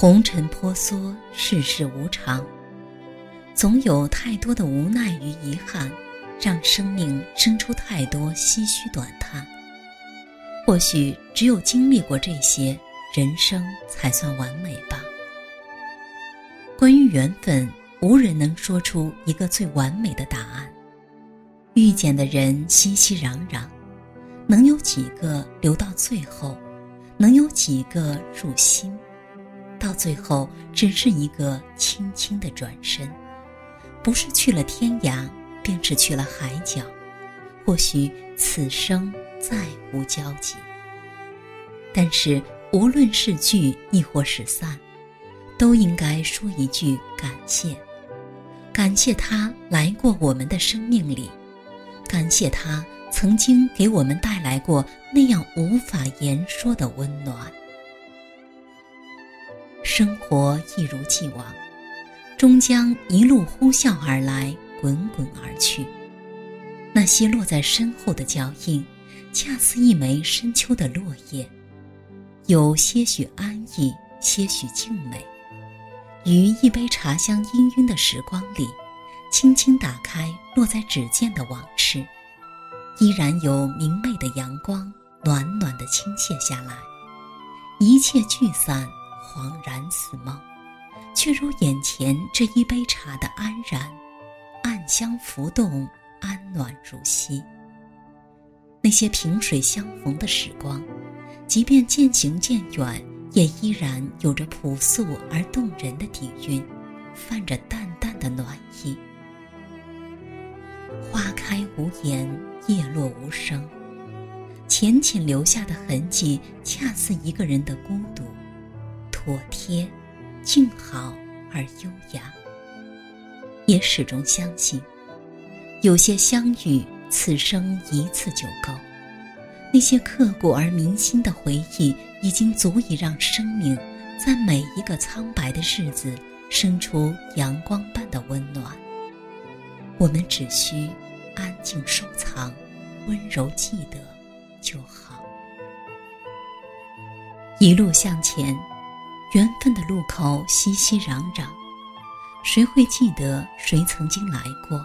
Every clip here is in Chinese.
红尘婆娑，世事无常，总有太多的无奈与遗憾，让生命生出太多唏嘘短叹。或许只有经历过这些，人生才算完美吧。关于缘分，无人能说出一个最完美的答案。遇见的人熙熙攘攘，能有几个留到最后？能有几个入心？到最后，只是一个轻轻的转身，不是去了天涯，便是去了海角。或许此生再无交集。但是无论是聚亦或是散，都应该说一句感谢，感谢他来过我们的生命里，感谢他曾经给我们带来过那样无法言说的温暖。生活一如既往，终将一路呼啸而来，滚滚而去。那些落在身后的脚印，恰似一枚深秋的落叶，有些许安逸，些许静美。于一杯茶香氤氲的时光里，轻轻打开落在指尖的往事，依然有明媚的阳光，暖暖的倾泻下来。一切聚散。恍然似梦，却如眼前这一杯茶的安然，暗香浮动，安暖如昔。那些萍水相逢的时光，即便渐行渐远，也依然有着朴素而动人的底蕴，泛着淡淡的暖意。花开无言，叶落无声，浅浅留下的痕迹，恰似一个人的孤独。妥帖，静好而优雅。也始终相信，有些相遇，此生一次就够。那些刻骨而铭心的回忆，已经足以让生命在每一个苍白的日子生出阳光般的温暖。我们只需安静收藏，温柔记得就好。一路向前。缘分的路口熙熙攘攘，谁会记得谁曾经来过？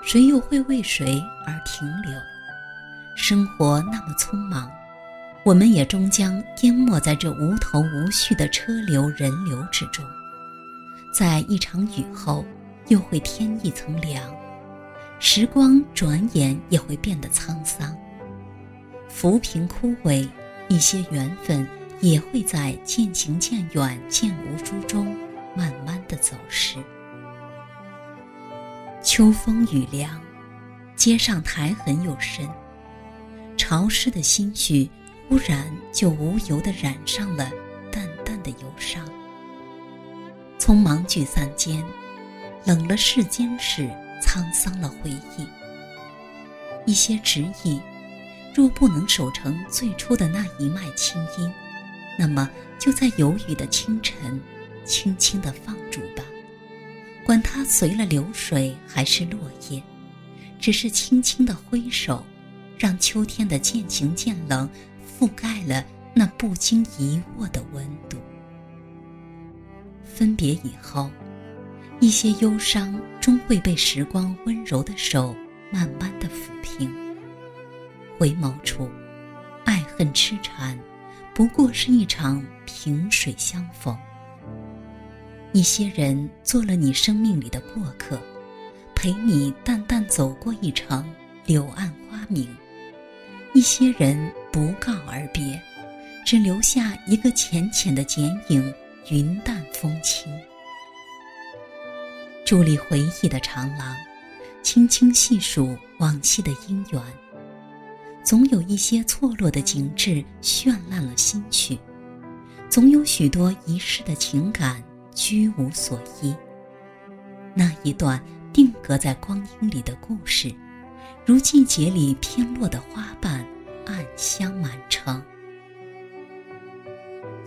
谁又会为谁而停留？生活那么匆忙，我们也终将淹没在这无头无绪的车流人流之中。在一场雨后，又会添一层凉。时光转眼也会变得沧桑，浮萍枯萎，一些缘分。也会在渐行渐远、渐无书中，慢慢的走失。秋风雨凉，街上苔痕又深，潮湿的心绪忽然就无由的染上了淡淡的忧伤。匆忙聚散间，冷了世间事，沧桑了回忆。一些执意，若不能守成最初的那一脉清音。那么，就在有雨的清晨，轻轻地放逐吧，管它随了流水还是落叶，只是轻轻的挥手，让秋天的渐行渐冷覆盖了那不经一握的温度。分别以后，一些忧伤终会被时光温柔的手慢慢的抚平。回眸处，爱恨痴缠。不过是一场萍水相逢。一些人做了你生命里的过客，陪你淡淡走过一程柳暗花明；一些人不告而别，只留下一个浅浅的剪影，云淡风轻。伫立回忆的长廊，轻轻细数往昔的姻缘。总有一些错落的景致绚烂了心绪，总有许多遗失的情感居无所依。那一段定格在光阴里的故事，如季节里偏落的花瓣，暗香满城。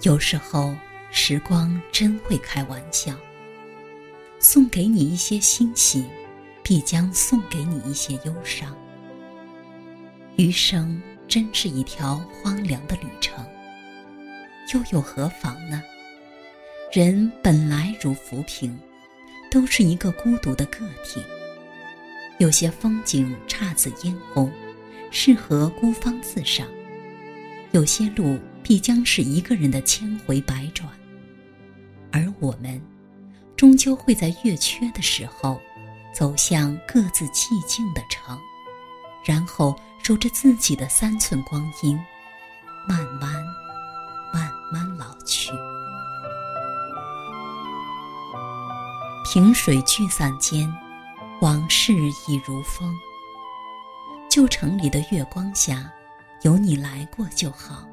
有时候，时光真会开玩笑，送给你一些欣喜，必将送给你一些忧伤。余生真是一条荒凉的旅程，又有何妨呢？人本来如浮萍，都是一个孤独的个体。有些风景姹紫嫣红，适合孤芳自赏；有些路必将是一个人的千回百转。而我们，终究会在月缺的时候，走向各自寂静的城，然后守着自己的三寸光阴，慢慢、慢慢老去。萍水聚散间，往事已如风。旧城里的月光下，有你来过就好。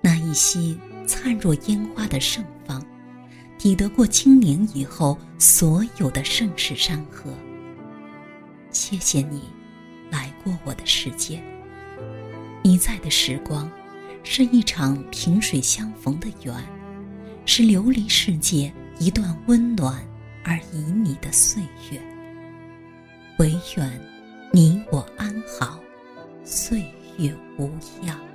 那一夕灿若烟花的盛放，抵得过清明以后所有的盛世山河。谢谢你，来过我的世界。你在的时光，是一场萍水相逢的缘，是琉璃世界一段温暖而旖旎的岁月。唯愿你我安好，岁月无恙。